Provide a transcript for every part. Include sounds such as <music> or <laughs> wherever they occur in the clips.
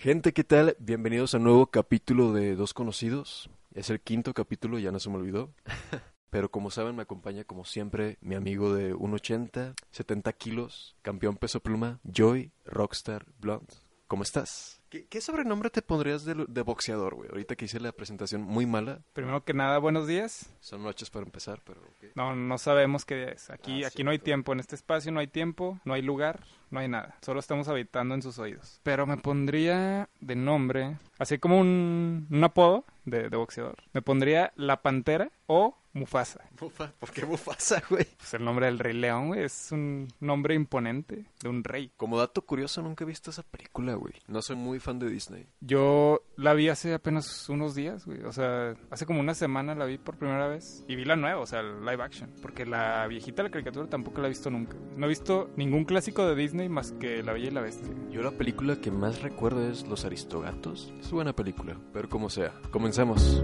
Gente, ¿qué tal? Bienvenidos a un nuevo capítulo de Dos Conocidos. Es el quinto capítulo, ya no se me olvidó. <laughs> Pero como saben, me acompaña como siempre mi amigo de 1,80, 70 kilos, campeón peso pluma, Joy Rockstar Blonde. ¿Cómo estás? ¿Qué, qué sobrenombre te pondrías de, de boxeador, güey? Ahorita que hice la presentación muy mala. Primero que nada, buenos días. Son noches para empezar, pero... ¿qué? No, no sabemos qué día es. Aquí, Ah, aquí no hay tiempo. En este espacio no hay tiempo, no hay lugar, no hay nada. Solo estamos habitando en sus oídos. Pero me pondría de nombre, así como un, un apodo de, de boxeador. Me pondría La Pantera o Mufasa. Mufa- ¿Por qué Mufasa, güey? Pues el nombre del Rey León, güey, es un nombre imponente de un rey. Como dato curioso, nunca he visto esa película, güey. No soy muy fan de Disney. Yo la vi hace apenas unos días, güey. O sea, hace como una semana la vi por primera vez. Y vi la nueva, o sea, live action. Porque la viejita, la caricatura, tampoco la he visto nunca. No he visto ningún clásico de Disney más que La Bella y la Bestia. Yo la película que más recuerdo es Los Aristogatos. Es buena película, pero como sea. Comencemos.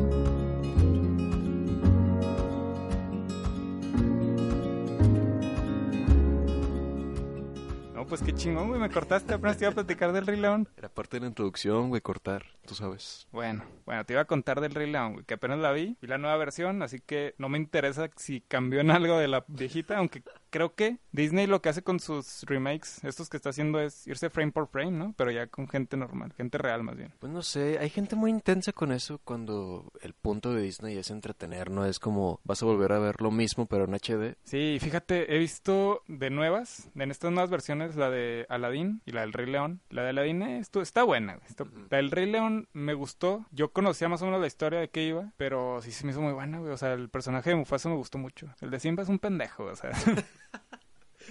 No, pues qué chingón, güey. Me cortaste, apenas te iba a platicar del Rey León. Era parte de la introducción, güey, cortar, tú sabes. Bueno, bueno, te iba a contar del Rey León, güey, que apenas la vi. Vi la nueva versión, así que no me interesa si cambió en algo de la viejita, aunque creo que Disney lo que hace con sus remakes, estos que está haciendo es irse frame por frame, ¿no? Pero ya con gente normal, gente real más bien. Pues no sé, hay gente muy intensa con eso cuando el punto de Disney es entretener, no es como vas a volver a ver lo mismo pero en HD. Sí, fíjate, he visto de nuevas, en estas nuevas versiones, la de Aladdin y la del Rey León. La de Aladdin esto, está buena. La del Rey León me gustó. Yo conocía más o menos la historia de qué iba, pero sí se me hizo muy buena, güey. O sea, el personaje de Mufasa me gustó mucho. El de Simba es un pendejo, o sea. <laughs>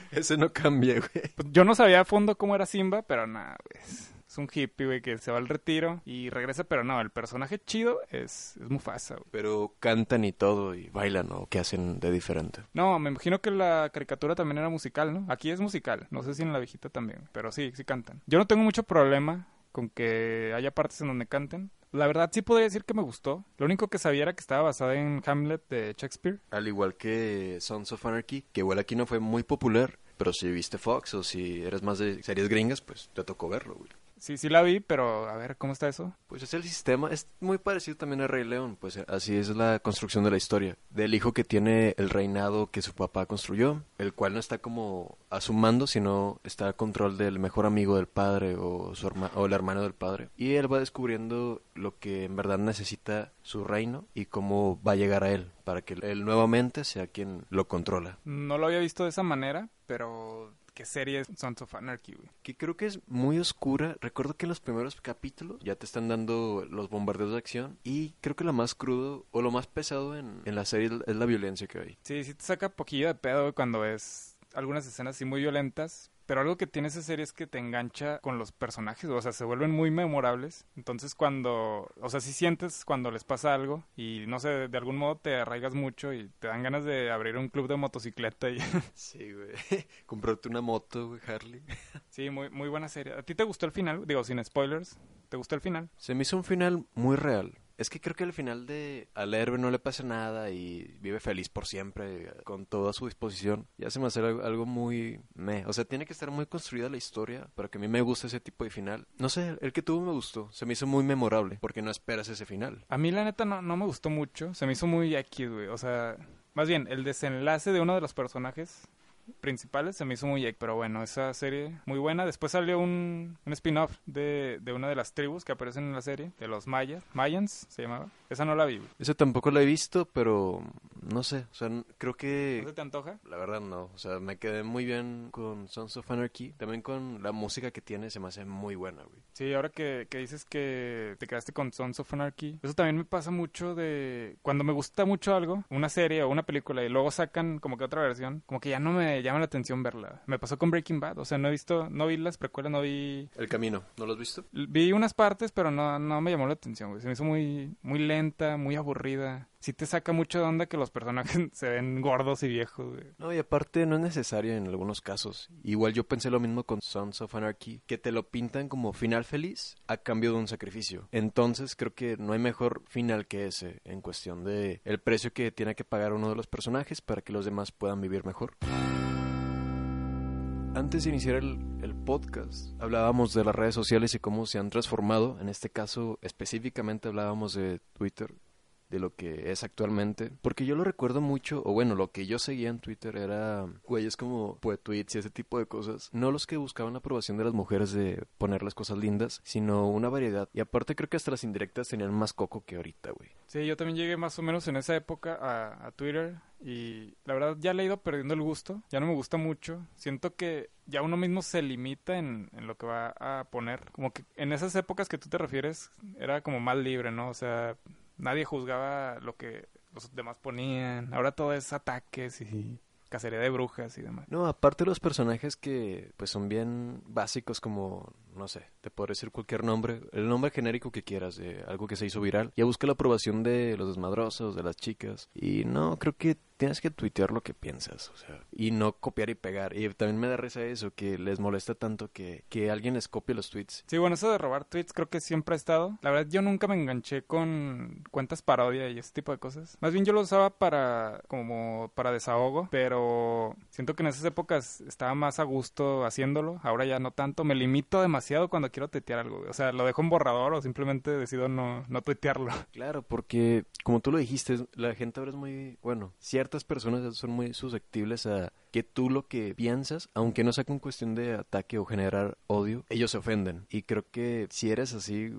<laughs> Ese no cambia, güey. Pues yo no sabía a fondo cómo era Simba, pero nada, güey. Es un hippie, güey, que se va al retiro y regresa, pero no, el personaje chido es, es Mufasa, güey. Pero cantan y todo y bailan o qué hacen de diferente. No, me imagino que la caricatura también era musical, ¿no? Aquí es musical, no sé si en la viejita también, pero sí, sí cantan. Yo no tengo mucho problema con que haya partes en donde canten. La verdad sí podría decir que me gustó. Lo único que sabía era que estaba basada en Hamlet de Shakespeare. Al igual que Sons of Anarchy, que igual aquí no fue muy popular, pero si viste Fox o si eres más de series gringas, pues te tocó verlo, güey. Sí, sí la vi, pero a ver, ¿cómo está eso? Pues es el sistema, es muy parecido también a Rey León, pues así es la construcción de la historia. Del hijo que tiene el reinado que su papá construyó, el cual no está como a su mando, sino está a control del mejor amigo del padre o, su herma- o el hermano del padre. Y él va descubriendo lo que en verdad necesita su reino y cómo va a llegar a él, para que él nuevamente sea quien lo controla. No lo había visto de esa manera, pero ¿qué serie es Sons of Anarchy, güey? que creo que es muy oscura. Recuerdo que en los primeros capítulos ya te están dando los bombardeos de acción y creo que lo más crudo o lo más pesado en, en la serie es la violencia que hay. Sí, sí te saca poquillo de pedo güey, cuando ves algunas escenas así muy violentas. Pero algo que tiene esa serie es que te engancha con los personajes, o sea, se vuelven muy memorables. Entonces cuando, o sea, si sientes cuando les pasa algo y no sé, de algún modo te arraigas mucho y te dan ganas de abrir un club de motocicleta y <laughs> Sí, güey. <laughs> Comprarte una moto, güey, Harley. <laughs> sí, muy muy buena serie. ¿A ti te gustó el final? Digo, sin spoilers, ¿te gustó el final? Se me hizo un final muy real. Es que creo que al final de al héroe no le pasa nada y vive feliz por siempre con todo a su disposición. Ya se me hace algo, muy meh. O sea, tiene que estar muy construida la historia para que a mí me guste ese tipo de final. No sé, el que tuvo me gustó. Se me hizo muy memorable porque no esperas ese final. A mí la neta no, no me gustó mucho, se me hizo muy X, güey. O sea, más bien, el desenlace de uno de los personajes principales se me hizo muy X. Pero bueno, esa serie muy buena. Después salió un, un spin-off de, de una de las tribus que aparecen en la serie, de los mayas, Mayans se llamaba. Esa no la vi. Ese tampoco lo he visto, pero no sé. O sea, creo ¿No que se te antoja? la verdad no. O sea, me quedé muy bien con Sons of Anarchy. También con la música que tiene se me hace muy buena, güey. Sí, ahora que, que dices que te quedaste con Sons of Anarchy, eso también me pasa mucho de cuando me gusta mucho algo, una serie o una película, y luego sacan como que otra versión, como que ya no me llama la atención verla. Me pasó con Breaking Bad, o sea, no he visto, no vi las precuelas, no vi... El camino, ¿no lo has visto? Vi unas partes, pero no, no me llamó la atención, güey. Se me hizo muy, muy lenta, muy aburrida. Sí te saca mucho de onda que los personajes <laughs> se ven gordos y viejos, güey. No, y aparte no es necesario en algunos casos. Igual yo pensé lo mismo con Sons of Anarchy, que te lo pintan como final feliz a cambio de un sacrificio. Entonces creo que no hay mejor final que ese en cuestión de el precio que tiene que pagar uno de los personajes para que los demás puedan vivir mejor. Antes de iniciar el, el podcast, hablábamos de las redes sociales y cómo se han transformado. En este caso, específicamente hablábamos de Twitter de lo que es actualmente. Porque yo lo recuerdo mucho, o bueno, lo que yo seguía en Twitter era güeyes como tweets y ese tipo de cosas. No los que buscaban la aprobación de las mujeres de ponerles cosas lindas, sino una variedad. Y aparte creo que hasta las indirectas tenían más coco que ahorita, güey. Sí, yo también llegué más o menos en esa época a, a Twitter y la verdad ya le he ido perdiendo el gusto, ya no me gusta mucho. Siento que ya uno mismo se limita en, en, lo que va a poner. Como que en esas épocas que tú te refieres era como más libre, ¿no? O sea, nadie juzgaba lo que los demás ponían. Ahora todo es ataques y cacería de brujas y demás. No, aparte los personajes que pues son bien básicos como, no sé, te puedo decir cualquier nombre, el nombre genérico que quieras de algo que se hizo viral. Ya busca la aprobación de los desmadrosos, de las chicas. Y no, creo que tienes que tuitear lo que piensas, o sea, y no copiar y pegar. Y también me da risa eso, que les molesta tanto que, que alguien les copie los tweets. Sí, bueno, eso de robar tweets creo que siempre ha estado. La verdad, yo nunca me enganché con cuentas parodia y ese tipo de cosas. Más bien yo lo usaba para, como para desahogo, pero siento que en esas épocas estaba más a gusto haciéndolo. Ahora ya no tanto. Me limito demasiado cuando quiero tuitear algo. O sea, lo dejo en borrador o simplemente decido no, no tuitearlo. <laughs> Claro, porque como tú lo dijiste, la gente ahora es muy, bueno, ciertas personas son muy susceptibles a que tú lo que piensas, aunque no sea con cuestión de ataque o generar odio, ellos se ofenden. Y creo que si eres así,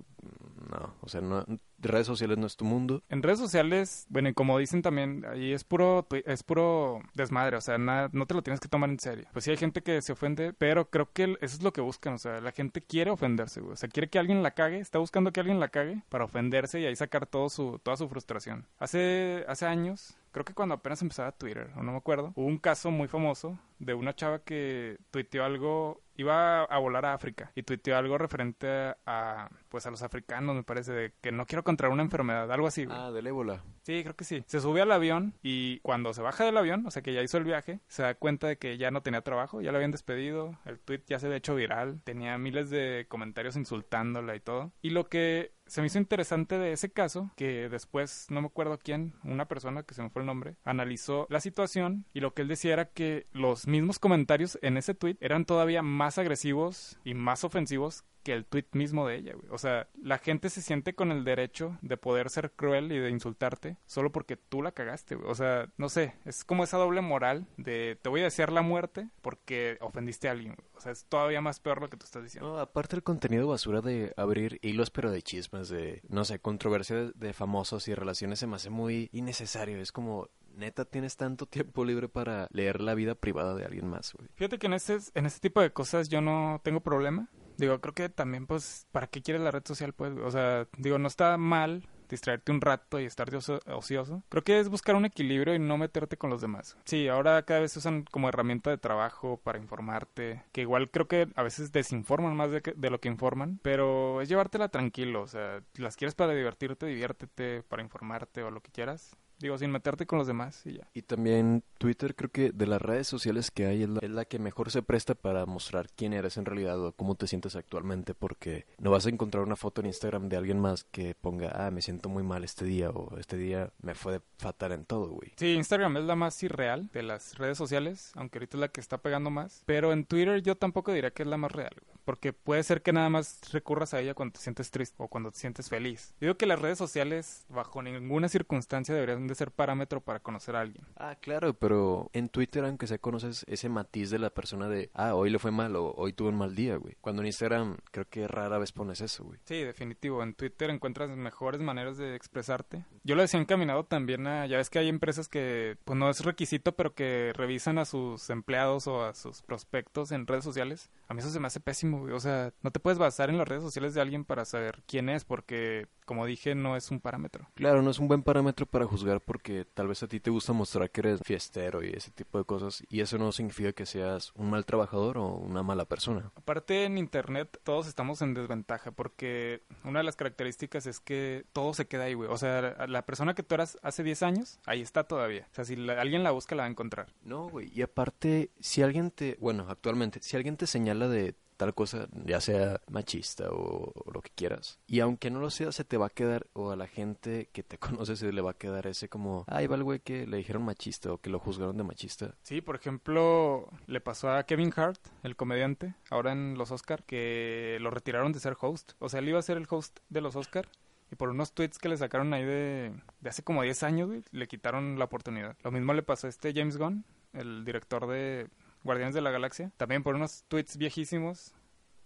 no, o sea, no, redes sociales no es tu mundo. En redes sociales, bueno, y como dicen también, ahí es puro, es puro desmadre, o sea, nada, no te lo tienes que tomar en serio. Pues sí hay gente que se ofende, pero creo que eso es lo que buscan, o sea, la gente quiere ofenderse, güey. o sea, quiere que alguien la cague, está buscando que alguien la cague para ofenderse y ahí sacar todo su, toda su frustración. Hace, hace años, creo que cuando apenas empezaba Twitter, o no me acuerdo, hubo un caso muy famoso de una chava que tuiteó algo iba a volar a África y tuiteó algo referente a pues a los africanos me parece de que no quiero contraer una enfermedad algo así ah del ébola. Sí creo que sí. Se sube al avión y cuando se baja del avión o sea que ya hizo el viaje se da cuenta de que ya no tenía trabajo ya lo habían despedido el tweet ya se había hecho viral tenía miles de comentarios insultándola y todo. Y lo que se me hizo interesante de ese caso que después, no me acuerdo quién, una persona que se me fue el nombre, analizó la situación y lo que él decía era que los mismos comentarios en ese tweet eran todavía más agresivos y más ofensivos que el tweet mismo de ella, güey. O sea, la gente se siente con el derecho de poder ser cruel y de insultarte solo porque tú la cagaste, güey. O sea, no sé, es como esa doble moral de te voy a desear la muerte porque ofendiste a alguien, güey. O sea, es todavía más peor lo que tú estás diciendo. No, aparte el contenido basura de abrir hilos pero de chismes, de, no sé, controversia de, de famosos y relaciones se me hace muy innecesario. Es como, neta tienes tanto tiempo libre para leer la vida privada de alguien más, güey. Fíjate que en ese, en ese tipo de cosas yo no tengo problema. Digo, creo que también, pues, ¿para qué quieres la red social? Pues, o sea, digo, no está mal distraerte un rato y estar ocioso. Creo que es buscar un equilibrio y no meterte con los demás. Sí, ahora cada vez se usan como herramienta de trabajo para informarte, que igual creo que a veces desinforman más de, de lo que informan, pero es llevártela tranquilo, o sea, las quieres para divertirte, diviértete, para informarte o lo que quieras, Digo, sin meterte con los demás y ya. Y también Twitter creo que de las redes sociales que hay es la, es la, que mejor se presta para mostrar quién eres en realidad o cómo te sientes actualmente porque no vas a encontrar una foto en Instagram de alguien más que ponga, ah, me siento muy mal este día o este día me fue fatal en todo, güey. Sí, Instagram es la más irreal de las redes sociales, aunque ahorita es la que está pegando más. Pero en Twitter yo tampoco diría que es la más real, güey, porque puede ser que nada más recurras a ella cuando te sientes triste o cuando te sientes feliz. Digo que las redes sociales bajo ninguna circunstancia deberían de ser parámetro para conocer a alguien. Ah, claro, pero en Twitter, aunque se conoces ese matiz de la persona de, ah, hoy le fue mal o hoy tuvo un mal día, güey. Cuando en Instagram creo que rara vez pones eso, güey. Sí, definitivo. En Twitter encuentras mejores maneras de expresarte. Yo lo decía encaminado también a, ya ves que hay empresas que, pues no es requisito, pero que revisan a sus empleados o a sus prospectos en redes sociales. A mí eso se me hace pésimo, güey. O sea, no te puedes basar en las redes sociales de alguien para saber quién es, porque, como dije, no es un parámetro. Claro, no es un buen parámetro para juzgar porque tal vez a ti te gusta mostrar que eres fiestero y ese tipo de cosas y eso no significa que seas un mal trabajador o una mala persona. Aparte en internet todos estamos en desventaja porque una de las características es que todo se queda ahí, güey. O sea, la persona que tú eras hace 10 años, ahí está todavía. O sea, si la, alguien la busca la va a encontrar. No, güey. Y aparte, si alguien te, bueno, actualmente, si alguien te señala de tal cosa, ya sea machista o, lo que quieras. Y aunque no lo sea, se te va a quedar, o a la gente que te <laughs> conoce se le va a quedar ese como, ay, va el güey que le dijeron machista o que lo juzgaron de machista. Sí, por ejemplo, le pasó a Kevin Hart, el comediante, ahora en los Oscar, que lo retiraron de ser host. O sea, él iba a ser el host de los Oscar y por unos tweets que le sacaron ahí de, de hace como 10 años, le quitaron la oportunidad. Lo mismo le pasó a este James Gunn, el director de Guardianes de la Galaxia. También por unos tweets viejísimos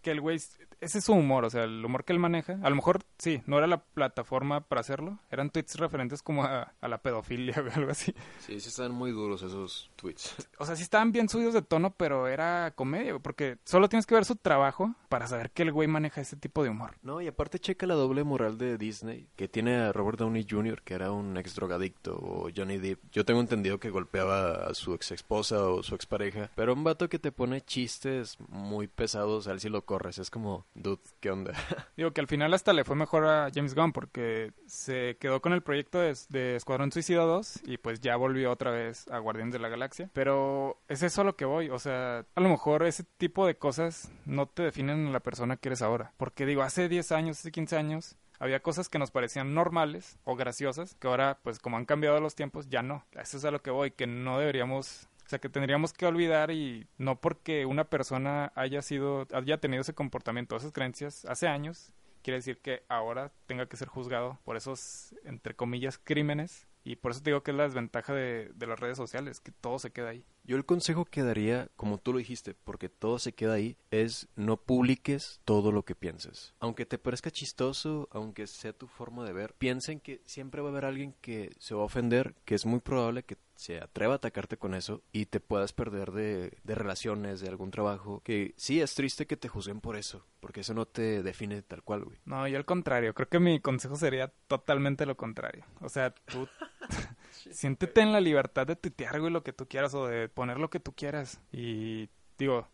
que el güey, ese es su humor, o sea, el humor que él maneja. A lo mejor, sí, no era la plataforma para hacerlo. Eran tweets referentes como a, a la pedofilia <laughs> o algo así. Sí, sí están muy duros esos tweets. <laughs> O sea, sí estaban bien subidos de tono, pero era comedia, porque solo tienes que ver su trabajo para saber que el güey maneja ese tipo de humor. No, y aparte checa la doble moral de Disney, que tiene a Robert Downey Jr., que era un ex drogadicto, o Johnny Depp. Yo tengo entendido que golpeaba a su ex esposa o su expareja, pero un vato que te pone chistes muy pesados, a él si lo corres, es como, dude, ¿qué onda? <laughs> Digo que al final hasta le fue mejor a James Gunn porque se quedó con el proyecto de, de Escuadrón Suicida 2 y pues ya volvió otra vez a Guardianes de la Galaxia. Pero es eso a lo que voy, o sea, a lo mejor ese tipo de cosas no te definen a la persona que eres ahora. Porque digo, hace 10 años, hace 15 años, había cosas que nos parecían normales o graciosas, que ahora, pues como han cambiado los tiempos, ya no. Eso es a lo que voy, que no deberíamos sea, que tendríamos que olvidar y no porque una persona haya sido, haya tenido ese comportamiento, esas creencias hace años, quiere decir que ahora tenga que ser juzgado por esos, entre comillas, crímenes. Y por eso te digo que es la desventaja de, de las redes sociales, que todo se queda ahí. Yo el consejo que daría, como tú lo dijiste, porque todo se queda ahí, es no publiques todo lo que pienses. Aunque te parezca chistoso, aunque sea tu forma de ver, piensen que siempre va a haber alguien que se va a ofender, que es muy probable que se atreva a atacarte con eso y te puedas perder de, de relaciones, de algún trabajo, que sí es triste que te juzguen por eso, porque eso no te define tal cual, güey. No, yo al contrario, creo que mi consejo sería totalmente lo contrario. O sea, tú <laughs> siéntete en la libertad de tuitear, güey, lo que tú quieras o de poner lo que tú quieras. Y digo,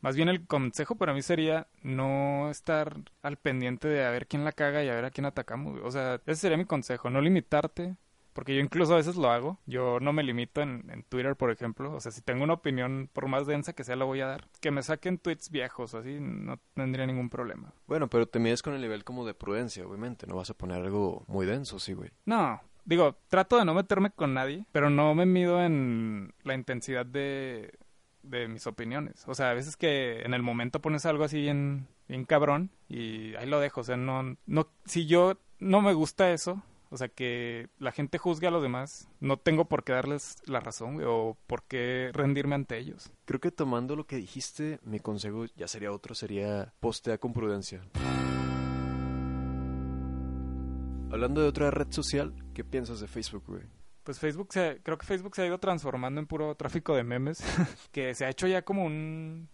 más bien el consejo para mí sería no estar al pendiente de a ver quién la caga y a ver a quién atacamos. güey. O sea, ese sería mi consejo, no limitarte. Porque yo incluso a veces lo hago. Yo no me limito en, en Twitter, por ejemplo. O sea, si tengo una opinión, por más densa que sea, la voy a dar. Que me saquen tweets viejos así, no tendría ningún problema. Bueno, pero te mides con el nivel como de prudencia, obviamente. No vas a poner algo muy denso, sí, güey. No, digo, trato de no meterme con nadie, pero no me mido en la intensidad de, de mis opiniones. O sea, a veces que en el momento pones algo así bien, bien cabrón y ahí lo dejo. O sea, no, no, si yo no me gusta eso, o sea, que la gente juzgue a los demás, no tengo por qué darles la razón, güey, o por qué rendirme ante ellos. Creo que tomando lo que dijiste, mi consejo ya sería otro, sería postea con prudencia. Hablando de otra red social, ¿qué piensas de Facebook, güey? Pues Facebook se, creo que Facebook se ha ido transformando en puro tráfico de memes, <laughs> que se ha hecho ya como un,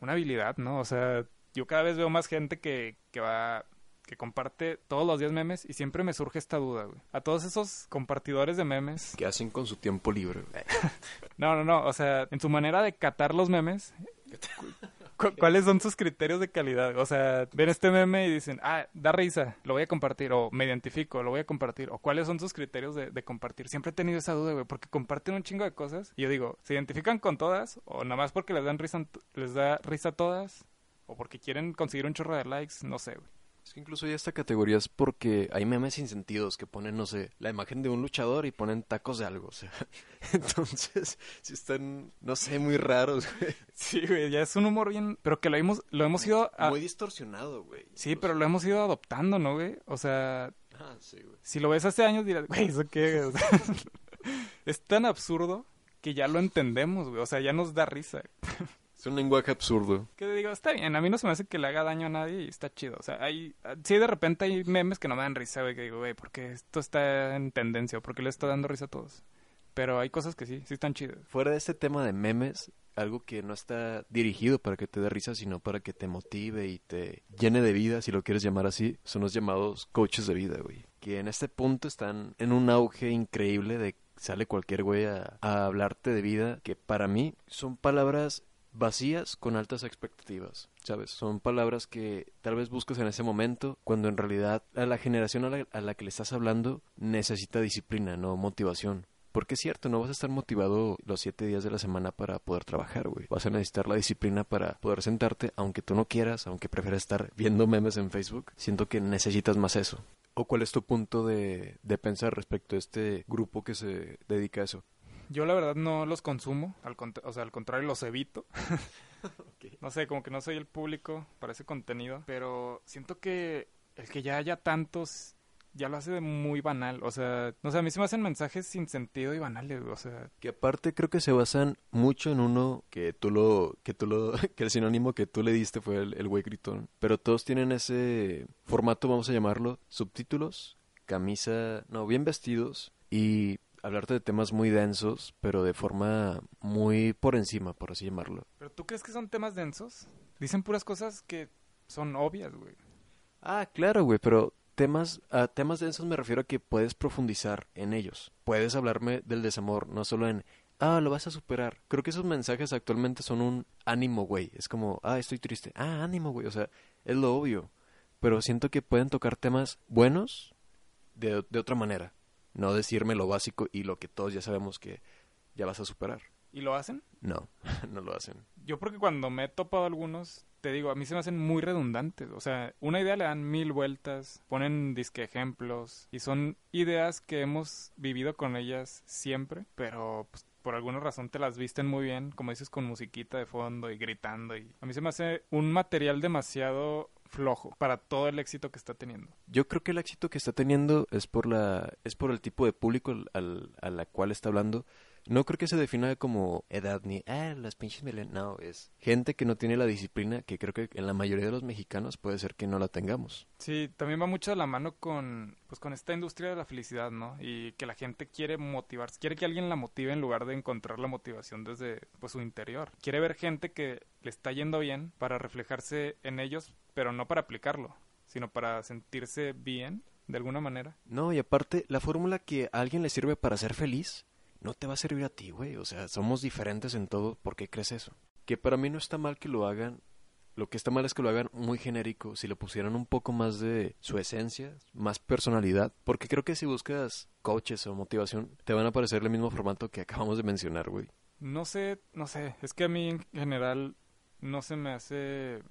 una habilidad, ¿no? O sea, yo cada vez veo más gente que, que va, que comparte todos los días memes y siempre me surge esta duda, güey. A todos esos compartidores de memes. ¿Qué hacen con su tiempo libre? güey? <laughs> No, no, no, o sea, en su manera de catar los memes, <laughs> cu- ¿cuáles son sus criterios de calidad? O sea, ven este meme y dicen, ah, da risa, lo voy a compartir, o me identifico, lo voy a compartir, o cuáles son sus criterios de, de compartir. Siempre he tenido esa duda, güey, porque comparten un chingo de cosas y yo digo, ¿se identifican con todas? ¿O nada más porque les dan risa, les da risa a todas? ¿O porque quieren conseguir un chorro de likes? No sé, güey. Es que incluso ya esta categoría es porque hay memes sin sentidos que ponen, no sé, la imagen de un luchador y ponen tacos de algo, o sea. <laughs> Entonces, si están, no sé, muy raros, güey. Sí, güey, ya es un humor bien, pero que lo hemos, lo hemos ido a... Muy distorsionado, güey. Sí, pero lo hemos ido adoptando, ¿no, güey? O sea, Ah, sí, güey. si lo ves hace años dirás, güey, ¿eso qué? O sea, <laughs> es tan absurdo que ya lo entendemos, güey. O sea, ya nos da risa. Es un lenguaje absurdo. Que digo, está bien, a mí no se me hace que le haga daño a nadie y está chido. O sea, hay, sí, de repente hay memes que no me dan risa, güey, que digo, güey, ¿por qué esto está en tendencia? ¿O por qué le está dando risa a todos? Pero hay cosas que sí, sí están chidas. Fuera de este tema de memes, algo que no está dirigido para que te dé risa, sino para que te motive y te llene de vida, si lo quieres llamar así, son los llamados coaches de vida, güey. Que en este punto están en un auge increíble de sale cualquier güey a, a hablarte de vida, que para mí son palabras vacías con altas expectativas, ¿sabes? Son palabras que tal vez buscas en ese momento, cuando en realidad a la generación a la, a la que le estás hablando necesita disciplina, no motivación. Porque es cierto, no vas a estar motivado los siete días de la semana para poder trabajar, güey. Vas a necesitar la disciplina para poder sentarte, aunque tú no quieras, aunque prefieras estar viendo memes en Facebook. Siento que necesitas más eso. ¿O cuál es tu punto de, de pensar respecto a este grupo que se dedica a eso? Yo la verdad no los consumo, al o sea, al contrario los evito. <laughs> No sé, como que no soy el público para ese contenido, pero siento que el que ya haya tantos ya lo hace de muy banal, o sea, no sé, a mí se me hacen mensajes sin sentido y banales, o sea, que aparte creo que se basan mucho en uno que tú lo que tú lo <laughs> que el sinónimo que tú le diste fue el, el güey gritón, pero todos tienen ese formato, vamos a llamarlo, subtítulos, camisa, no, bien vestidos y hablarte de temas muy densos, pero de forma muy por encima, por así llamarlo. ¿Pero tú crees que son temas densos? Dicen puras cosas que son obvias, güey. Ah, claro, güey, pero temas, a temas densos me refiero a que puedes profundizar en ellos. Puedes hablarme del desamor, no solo en, ah, lo vas a superar. Creo que esos mensajes actualmente son un ánimo, güey. Es como, ah, estoy triste. Ah, ánimo, güey. O sea, es lo obvio. Pero siento que pueden tocar temas buenos de, de otra manera no decirme lo básico y lo que todos ya sabemos que ya vas a superar. ¿Y lo hacen? No, <laughs> no lo hacen. Yo porque cuando me he topado algunos, te digo, a mí se me hacen muy redundantes. O sea, una idea le dan mil vueltas, ponen disque ejemplos y son ideas que hemos vivido con ellas siempre, pero pues, por alguna razón te las visten muy bien, como dices, con musiquita de fondo y gritando. Y a mí se me hace un material demasiado flojo para todo el éxito que está teniendo. Yo creo que el éxito que está teniendo es por la es por el tipo de público al, a la cual está hablando. No creo que se defina como edad ni, ah, las pinches No, es gente que no tiene la disciplina que creo que en la mayoría de los mexicanos puede ser que no la tengamos. Sí, también va mucho de la mano con, pues, con esta industria de la felicidad, ¿no? Y que la gente quiere motivarse, quiere que alguien la motive en lugar de encontrar la motivación desde, pues, su interior. Quiere ver gente que le está yendo bien para reflejarse en ellos pero no para aplicarlo, sino para sentirse bien de alguna manera. No, y aparte, la fórmula que a alguien le sirve para ser feliz, no te va a servir a ti, güey. O sea, somos diferentes en todo, ¿por qué crees eso? Que para mí no está mal que lo hagan, lo que está mal es que lo hagan muy genérico, si le pusieran un poco más de su esencia, más personalidad, porque creo que si buscas coaches o motivación, te van a aparecer el mismo formato que acabamos de mencionar, güey. No sé, no sé, es que a mí en general no se me hace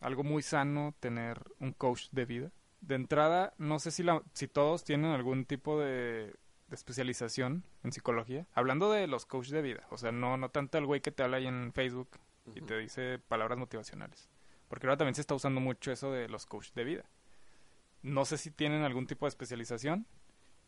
algo muy sano tener un coach de vida. De entrada, no sé si, la, si todos tienen algún tipo de, especialización en psicología. Hablando de los coaches de vida, o sea, no, no tanto el güey que te habla ahí en Facebook y te dice palabras motivacionales. Porque ahora también se está usando mucho eso de los coaches de vida. No sé si tienen algún tipo de especialización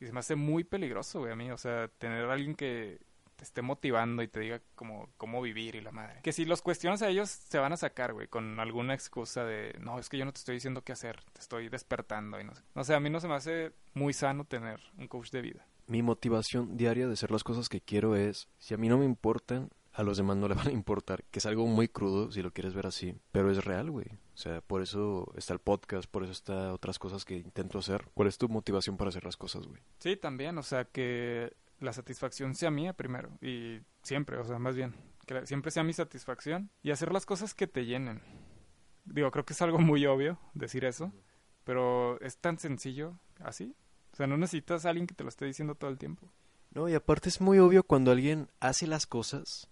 y se me hace muy peligroso, güey, a mí. O sea, tener a alguien que, te esté motivando y te diga cómo, cómo vivir y la madre. Que si los cuestionas a ellos, se van a sacar, güey, con alguna excusa de, no, es que yo no te estoy diciendo qué hacer, te estoy despertando y no sé. No sé, a mí no se me hace muy sano tener un coach de vida. Mi motivación diaria de hacer las cosas que quiero es, si a mí no me importan, a los demás no le <laughs> van a importar, que es algo muy crudo si lo quieres ver así, pero es real, güey. O sea, por eso está el podcast, por eso está otras cosas que intento hacer. ¿Cuál es tu motivación para hacer las cosas, güey? Sí, también, o sea, que la satisfacción sea mía primero y siempre, o sea, más bien, que siempre sea mi satisfacción y hacer las cosas que te llenen. Digo, creo que es algo muy obvio decir eso, pero es tan sencillo así. O sea, no necesitas a alguien que te lo esté diciendo todo el tiempo. No, y aparte es muy obvio cuando alguien hace las cosas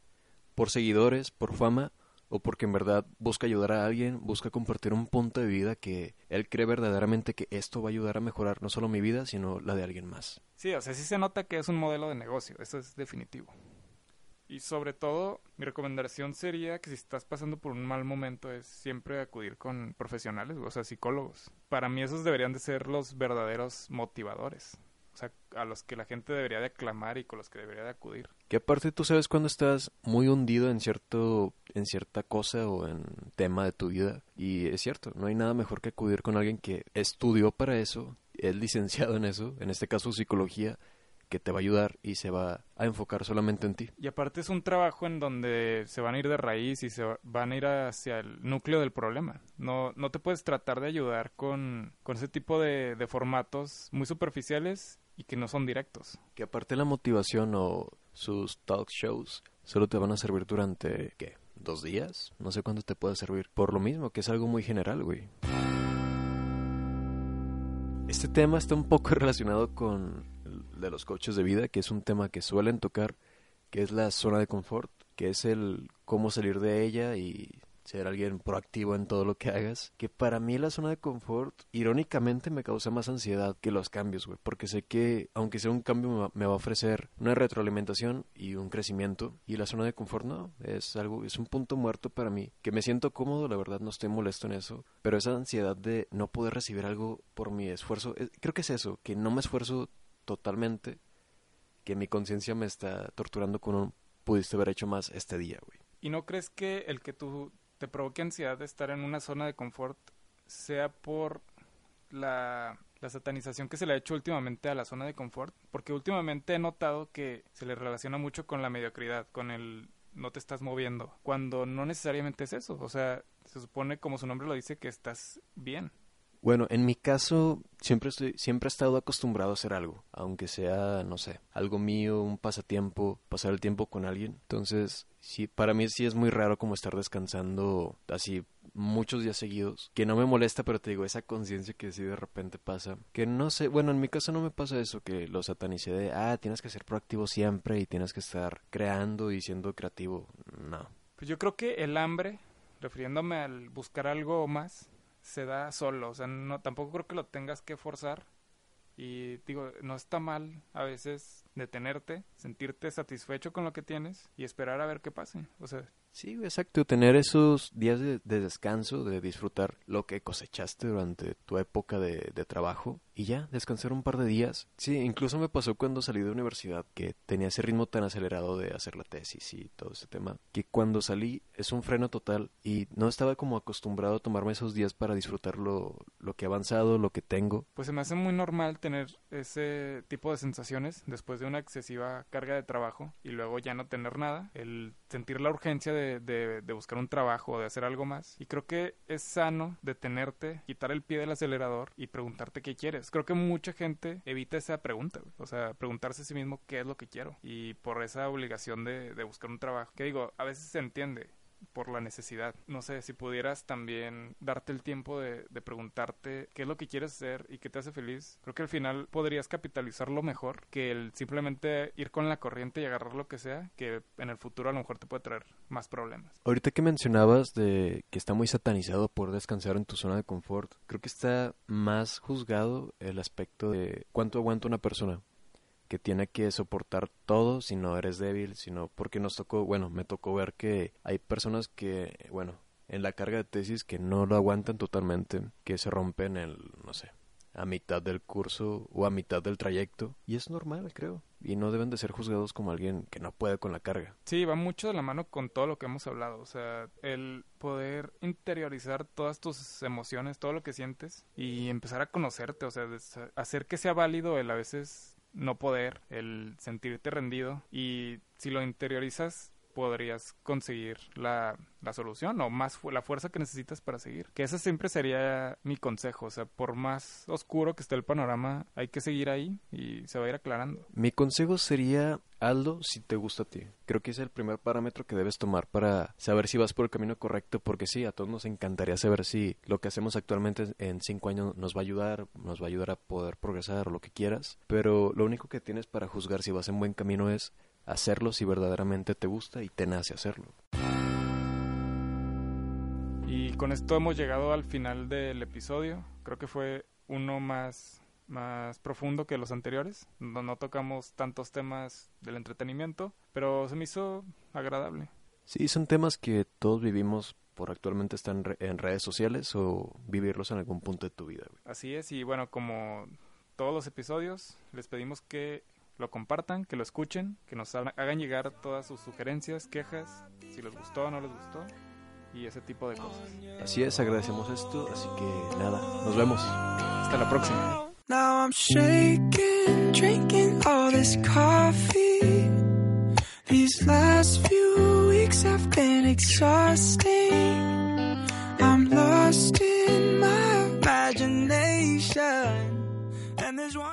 por seguidores, por fama, o porque en verdad busca ayudar a alguien, busca compartir un punto de vida que él cree verdaderamente que esto va a ayudar a mejorar no solo mi vida, sino la de alguien más. Sí, o sea, sí se nota que es un modelo de negocio, eso es definitivo. Y sobre todo, mi recomendación sería que si estás pasando por un mal momento es siempre acudir con profesionales, o sea, psicólogos. Para mí esos deberían de ser los verdaderos motivadores o sea, a los que la gente debería de aclamar y con los que debería de acudir. Que aparte tú sabes cuando estás muy hundido en cierto en cierta cosa o en tema de tu vida y es cierto, no hay nada mejor que acudir con alguien que estudió para eso, es licenciado en eso, en este caso psicología que te va a ayudar y se va a enfocar solamente en ti. Y aparte es un trabajo en donde se van a ir de raíz y se van a ir hacia el núcleo del problema. No, no te puedes tratar de ayudar con, con ese tipo de, de formatos muy superficiales y que no son directos. Que aparte la motivación o sus talk shows solo te van a servir durante, ¿qué? ¿Dos días? No sé cuánto te puede servir. Por lo mismo, que es algo muy general, güey. Este tema está un poco <laughs> relacionado con de los coches de vida, que es un tema que suelen tocar, que es la zona de confort, que es el cómo salir de ella y ser alguien proactivo en todo lo que hagas, que para mí la zona de confort irónicamente me causa más ansiedad que los cambios, güey, porque sé que aunque sea un cambio me va a ofrecer una retroalimentación y un crecimiento y la zona de confort no, es algo es un punto muerto para mí, que me siento cómodo, la verdad no estoy molesto en eso, pero esa ansiedad de no poder recibir algo por mi esfuerzo, eh, creo que es eso, que no me esfuerzo totalmente, que mi conciencia me está torturando con un pudiste haber hecho más este día, güey. ¿Y no crees que el que tú te provoque ansiedad de estar en una zona de confort sea por la, la, satanización que se le ha hecho últimamente a la zona de confort, porque últimamente he notado que se le relaciona mucho con la mediocridad, con el no te estás moviendo, cuando no necesariamente es eso, o sea, se supone como su nombre lo dice que estás bien. Bueno, en mi caso siempre estoy siempre he estado acostumbrado a hacer algo, aunque sea, no sé, algo mío, un pasatiempo, pasar el tiempo con alguien. Entonces, sí, para mí sí es muy raro como estar descansando así muchos días seguidos, que no me molesta, pero te digo, esa conciencia que sí de repente pasa, que no sé, bueno, en mi caso no me pasa eso, que lo satanicé de, ah, tienes que ser proactivo siempre y tienes que estar creando y siendo creativo, no. Pues yo creo que el hambre, refiriéndome al buscar algo más, se da solo, o sea, no tampoco creo que lo tengas que forzar. Y digo, no está mal a veces detenerte, sentirte satisfecho con lo que tienes y esperar a ver qué pase, o sea, Sí, exacto, tener esos días de, descanso, de disfrutar lo que cosechaste durante tu época de, de, trabajo y ya, descansar un par de días. Sí, incluso me pasó cuando salí de universidad que tenía ese ritmo tan acelerado de hacer la tesis y todo ese tema, que cuando salí es un freno total y no estaba como acostumbrado a tomarme esos días para disfrutar lo, lo que he avanzado, lo que tengo. Pues se me hace muy normal tener ese tipo de sensaciones después de una excesiva carga de trabajo y luego ya no tener nada, el sentir la urgencia de de, buscar un trabajo o de hacer algo más. Y creo que es sano detenerte, quitar el pie del acelerador y preguntarte qué quieres. Creo que mucha gente evita esa pregunta, o sea, preguntarse a sí mismo qué es lo que quiero. Y por esa obligación de, de buscar un trabajo, que digo, a veces se entiende, por la necesidad. No sé, si pudieras también darte el tiempo de, de, preguntarte qué es lo que quieres hacer y qué te hace feliz, creo que al final podrías capitalizarlo mejor que el simplemente ir con la corriente y agarrar lo que sea, que en el futuro a lo mejor te puede traer más problemas. Ahorita que mencionabas de que está muy satanizado por descansar en tu zona de confort, creo que está más juzgado el aspecto de cuánto aguanta una persona que tiene que soportar todo si no eres débil, sino porque nos tocó, bueno, me tocó ver que hay personas que, bueno, en la carga de tesis que no lo aguantan totalmente, que se rompen el, no sé, a mitad del curso o a mitad del trayecto. Y es normal, creo. Y no deben de ser juzgados como alguien que no puede con la carga. Sí, va mucho de la mano con todo lo que hemos hablado. O sea, el poder interiorizar todas tus emociones, todo lo que sientes y empezar a conocerte. O sea, hacer que sea válido el a veces no poder, el sentirte rendido y si lo interiorizas podrías conseguir la, la solución o más la fuerza que necesitas para seguir. Que ese siempre sería mi consejo. O sea, por más oscuro que esté el panorama, hay que seguir ahí y se va a ir aclarando. Mi consejo sería Aldo si te gusta a ti. Creo que es el primer parámetro que debes tomar para saber si vas por el camino correcto, porque sí, a todos nos encantaría saber si lo que hacemos actualmente en cinco años nos va a ayudar, nos va a ayudar a poder progresar o lo que quieras, pero lo único que tienes para juzgar si vas en buen camino es hacerlo si verdaderamente te gusta y te nace hacerlo. Y con esto hemos llegado al final del episodio. Creo que fue uno más, más profundo que los anteriores. No, no tocamos tantos temas del entretenimiento, pero se me hizo agradable. Sí, son temas que todos vivimos por actualmente estar en, redes sociales o vivirlos en algún punto de tu vida. Así es, y bueno, como todos los episodios, les pedimos que lo compartan, que lo escuchen, que nos hagan llegar todas sus sugerencias, quejas, si les gustó o no les gustó y ese tipo de cosas. Así es, agradecemos esto, así que nada, nos vemos. Hasta la próxima. Now I'm shaking, drinking all this coffee. These last few weeks have been exhausting. I'm lost in my imagination. And there's one